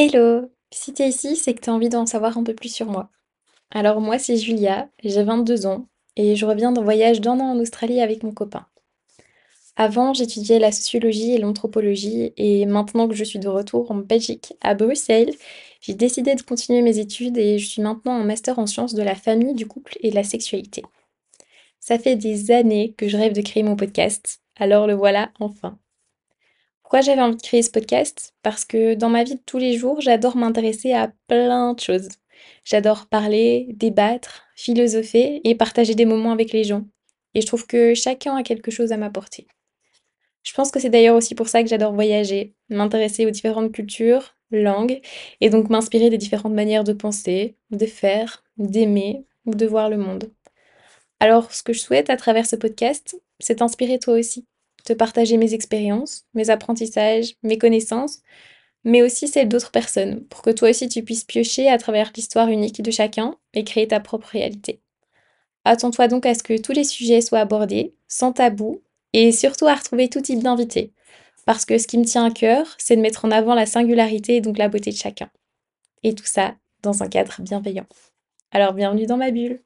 Hello! Si t'es ici, c'est que t'as envie d'en savoir un peu plus sur moi. Alors moi, c'est Julia, j'ai 22 ans et je reviens d'un voyage d'un an en Australie avec mon copain. Avant, j'étudiais la sociologie et l'anthropologie et maintenant que je suis de retour en Belgique, à Bruxelles, j'ai décidé de continuer mes études et je suis maintenant en master en sciences de la famille, du couple et de la sexualité. Ça fait des années que je rêve de créer mon podcast, alors le voilà enfin. Pourquoi j'avais envie de créer ce podcast? Parce que dans ma vie de tous les jours, j'adore m'intéresser à plein de choses. J'adore parler, débattre, philosopher et partager des moments avec les gens. Et je trouve que chacun a quelque chose à m'apporter. Je pense que c'est d'ailleurs aussi pour ça que j'adore voyager, m'intéresser aux différentes cultures, langues, et donc m'inspirer des différentes manières de penser, de faire, d'aimer ou de voir le monde. Alors, ce que je souhaite à travers ce podcast, c'est t'inspirer toi aussi, partager mes expériences, mes apprentissages, mes connaissances, mais aussi celles d'autres personnes, pour que toi aussi tu puisses piocher à travers l'histoire unique de chacun et créer ta propre réalité. Attends-toi donc à ce que tous les sujets soient abordés, sans tabou, et surtout à retrouver tout type d'invités. Parce que ce qui me tient à cœur, c'est de mettre en avant la singularité et donc la beauté de chacun. Et tout ça dans un cadre bienveillant. Alors bienvenue dans ma bulle